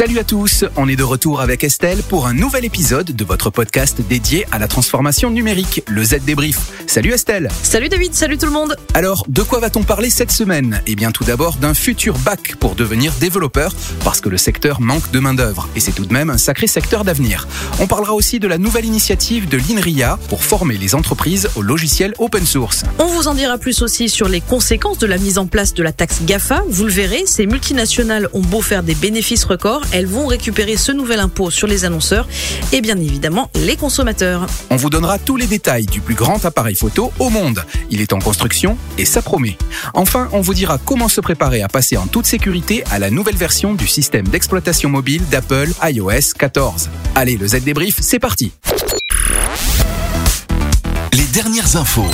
Salut à tous, on est de retour avec Estelle pour un nouvel épisode de votre podcast dédié à la transformation numérique, le Z Débrief. Salut Estelle Salut David, salut tout le monde Alors, de quoi va-t-on parler cette semaine? Eh bien tout d'abord d'un futur bac pour devenir développeur, parce que le secteur manque de main-d'œuvre, et c'est tout de même un sacré secteur d'avenir. On parlera aussi de la nouvelle initiative de l'INRIA pour former les entreprises au logiciel open source. On vous en dira plus aussi sur les conséquences de la mise en place de la taxe GAFA. Vous le verrez, ces multinationales ont beau faire des bénéfices records, elles vont récupérer ce nouvel impôt sur les annonceurs et bien évidemment les consommateurs. On vous donnera tous les détails du plus grand appareil photo au monde. Il est en construction et ça promet. Enfin, on vous dira comment se préparer à passer en toute sécurité à la nouvelle version du système d'exploitation mobile d'Apple iOS 14. Allez, le Z débrief, c'est parti. Les dernières infos.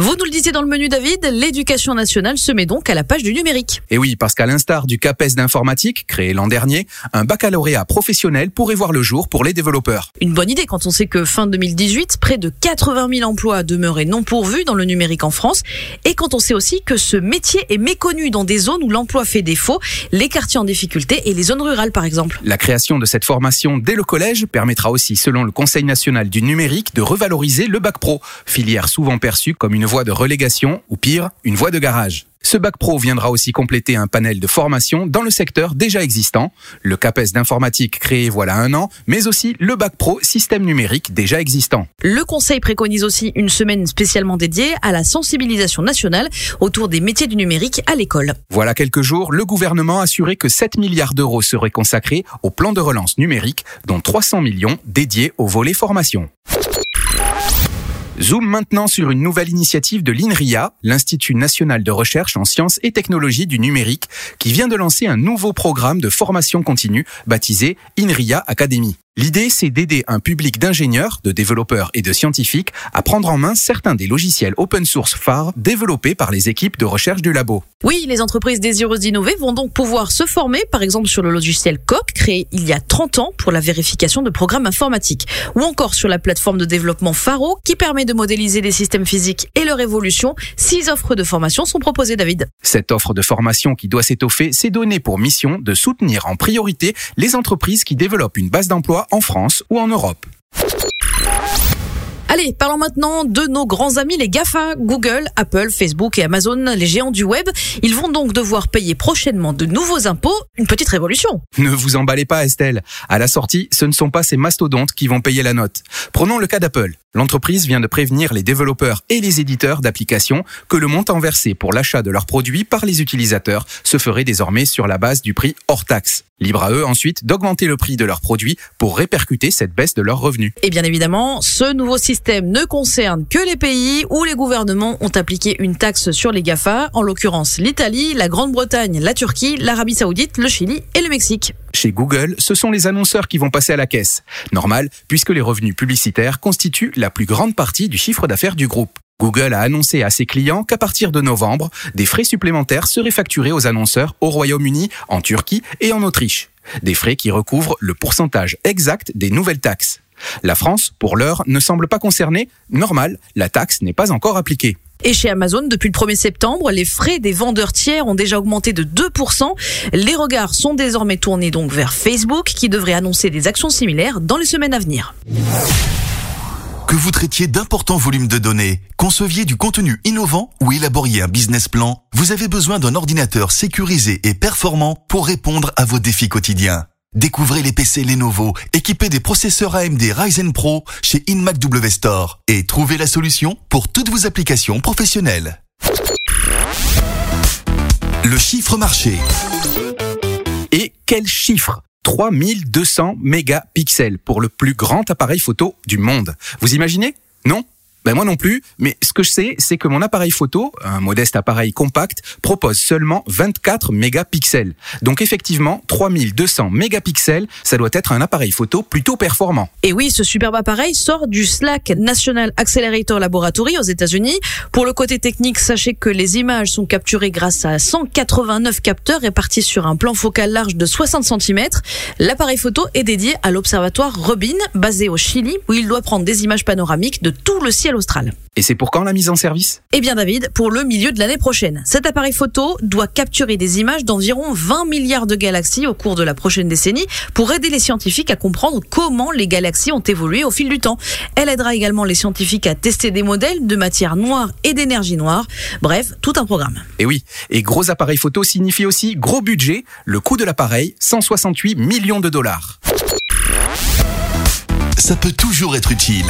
Vous nous le disiez dans le menu David, l'éducation nationale se met donc à la page du numérique. Et oui, parce qu'à l'instar du CAPES d'informatique, créé l'an dernier, un baccalauréat professionnel pourrait voir le jour pour les développeurs. Une bonne idée quand on sait que fin 2018, près de 80 000 emplois demeuraient non pourvus dans le numérique en France, et quand on sait aussi que ce métier est méconnu dans des zones où l'emploi fait défaut, les quartiers en difficulté et les zones rurales par exemple. La création de cette formation dès le collège permettra aussi, selon le Conseil national du numérique, de revaloriser le bac pro, filière souvent perçue comme une voie de relégation ou pire, une voie de garage. Ce bac pro viendra aussi compléter un panel de formation dans le secteur déjà existant, le CAPES d'informatique créé voilà un an, mais aussi le bac pro système numérique déjà existant. Le Conseil préconise aussi une semaine spécialement dédiée à la sensibilisation nationale autour des métiers du numérique à l'école. Voilà quelques jours, le gouvernement a assuré que 7 milliards d'euros seraient consacrés au plan de relance numérique, dont 300 millions dédiés au volet formation. Zoom maintenant sur une nouvelle initiative de l'INRIA, l'Institut national de recherche en sciences et technologies du numérique, qui vient de lancer un nouveau programme de formation continue baptisé INRIA Academy. L'idée, c'est d'aider un public d'ingénieurs, de développeurs et de scientifiques à prendre en main certains des logiciels open source phares développés par les équipes de recherche du labo. Oui, les entreprises désireuses d'innover vont donc pouvoir se former, par exemple sur le logiciel Coq, créé il y a 30 ans pour la vérification de programmes informatiques, ou encore sur la plateforme de développement Faro, qui permet de modéliser les systèmes physiques et leur évolution. Six offres de formation sont proposées, David. Cette offre de formation qui doit s'étoffer s'est donnée pour mission de soutenir en priorité les entreprises qui développent une base d'emploi en France ou en Europe. Allez, parlons maintenant de nos grands amis les GAFA, Google, Apple, Facebook et Amazon, les géants du web. Ils vont donc devoir payer prochainement de nouveaux impôts, une petite révolution. Ne vous emballez pas Estelle. À la sortie, ce ne sont pas ces mastodontes qui vont payer la note. Prenons le cas d'Apple. L'entreprise vient de prévenir les développeurs et les éditeurs d'applications que le montant versé pour l'achat de leurs produits par les utilisateurs se ferait désormais sur la base du prix hors taxe. Libre à eux ensuite d'augmenter le prix de leurs produits pour répercuter cette baisse de leurs revenus. Et bien évidemment, ce nouveau système ne concerne que les pays où les gouvernements ont appliqué une taxe sur les GAFA, en l'occurrence l'Italie, la Grande-Bretagne, la Turquie, l'Arabie Saoudite, le Chili et le Mexique. Chez Google, ce sont les annonceurs qui vont passer à la caisse. Normal, puisque les revenus publicitaires constituent la plus grande partie du chiffre d'affaires du groupe. Google a annoncé à ses clients qu'à partir de novembre, des frais supplémentaires seraient facturés aux annonceurs au Royaume-Uni, en Turquie et en Autriche. Des frais qui recouvrent le pourcentage exact des nouvelles taxes. La France, pour l'heure, ne semble pas concernée. Normal, la taxe n'est pas encore appliquée. Et chez Amazon, depuis le 1er septembre, les frais des vendeurs tiers ont déjà augmenté de 2%. Les regards sont désormais tournés donc vers Facebook qui devrait annoncer des actions similaires dans les semaines à venir. Que vous traitiez d'importants volumes de données, conceviez du contenu innovant ou élaboriez un business plan, vous avez besoin d'un ordinateur sécurisé et performant pour répondre à vos défis quotidiens. Découvrez les PC Lenovo équipés des processeurs AMD Ryzen Pro chez InMac Store et trouvez la solution pour toutes vos applications professionnelles. Le chiffre marché. Et quel chiffre? 3200 mégapixels pour le plus grand appareil photo du monde. Vous imaginez? Non? Ben moi non plus, mais ce que je sais, c'est que mon appareil photo, un modeste appareil compact, propose seulement 24 mégapixels. Donc effectivement, 3200 mégapixels, ça doit être un appareil photo plutôt performant. Et oui, ce superbe appareil sort du SLAC National Accelerator Laboratory aux États-Unis. Pour le côté technique, sachez que les images sont capturées grâce à 189 capteurs répartis sur un plan focal large de 60 cm. L'appareil photo est dédié à l'observatoire Robin, basé au Chili, où il doit prendre des images panoramiques de tout le ciel austral. Et c'est pour quand la mise en service? Eh bien David, pour le milieu de l'année prochaine. Cet appareil photo doit capturer des images d'environ 20 milliards de galaxies au cours de la prochaine décennie pour aider les scientifiques à comprendre comment les galaxies ont évolué au fil du temps. Elle aidera également les scientifiques à tester des modèles de matière noire et d'énergie noire. Bref, tout un programme. Et oui, et gros appareil photo signifie aussi gros budget. Le coût de l'appareil, 168 millions de dollars. Ça peut toujours être utile.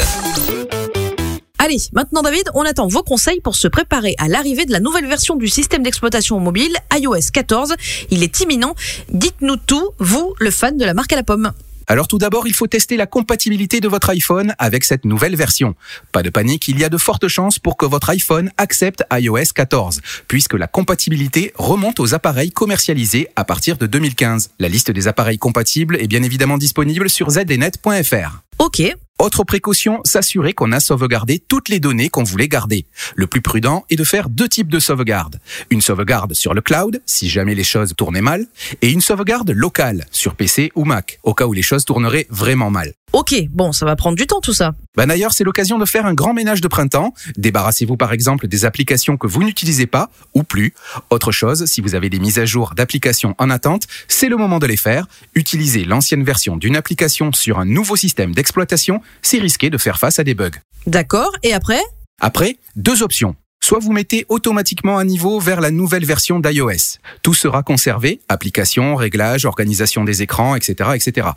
Allez, maintenant David, on attend vos conseils pour se préparer à l'arrivée de la nouvelle version du système d'exploitation mobile iOS 14. Il est imminent. Dites-nous tout, vous, le fan de la marque à la pomme. Alors tout d'abord, il faut tester la compatibilité de votre iPhone avec cette nouvelle version. Pas de panique, il y a de fortes chances pour que votre iPhone accepte iOS 14, puisque la compatibilité remonte aux appareils commercialisés à partir de 2015. La liste des appareils compatibles est bien évidemment disponible sur zdnet.fr. Ok, Autre précaution, s'assurer qu'on a sauvegardé toutes les données qu'on voulait garder. Le plus prudent est de faire deux types de sauvegarde. Une sauvegarde sur le cloud, si jamais les choses tournaient mal, et une sauvegarde locale, sur PC ou Mac, au cas où les choses tourneraient vraiment mal. Ok, bon, ça va prendre du temps tout ça. Ben d'ailleurs, c'est l'occasion de faire un grand ménage de printemps. Débarrassez-vous par exemple des applications que vous n'utilisez pas ou plus. Autre chose, si vous avez des mises à jour d'applications en attente, c'est le moment de les faire. Utilisez l'ancienne version d'une application sur un nouveau système d'exploitation, c'est risqué de faire face à des bugs. D'accord, et après? Après, deux options. Soit vous mettez automatiquement un niveau vers la nouvelle version d'iOS. Tout sera conservé, applications, réglages, organisation des écrans, etc., etc.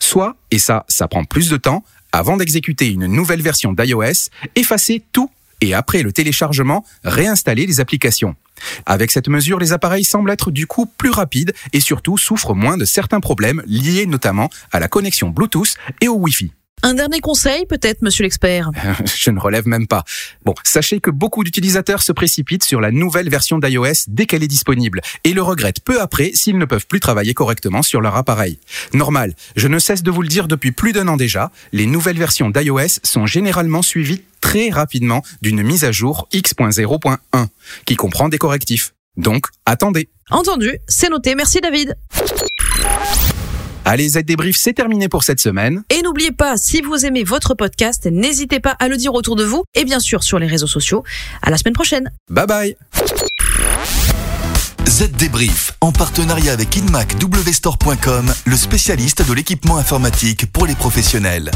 Soit, et ça, ça prend plus de temps, avant d'exécuter une nouvelle version d'iOS, effacez tout et après le téléchargement, réinstaller les applications. Avec cette mesure, les appareils semblent être du coup plus rapides et surtout souffrent moins de certains problèmes liés notamment à la connexion Bluetooth et au Wi-Fi. Un dernier conseil peut-être, monsieur l'expert? Je ne relève même pas. Bon, sachez que beaucoup d'utilisateurs se précipitent sur la nouvelle version d'iOS dès qu'elle est disponible et le regrettent peu après s'ils ne peuvent plus travailler correctement sur leur appareil. Normal, je ne cesse de vous le dire depuis plus d'un an déjà, les nouvelles versions d'iOS sont généralement suivies très rapidement d'une mise à jour X.0.1 qui comprend des correctifs. Donc, attendez. Entendu, c'est noté, merci David. Allez, Z débrief, c'est terminé pour cette semaine. Et n'oubliez pas, si vous aimez votre podcast, n'hésitez pas à le dire autour de vous et bien sûr sur les réseaux sociaux. À la semaine prochaine. Bye bye. Z Débrief, en partenariat avec InMac WStore.com, le spécialiste de l'équipement informatique pour les professionnels.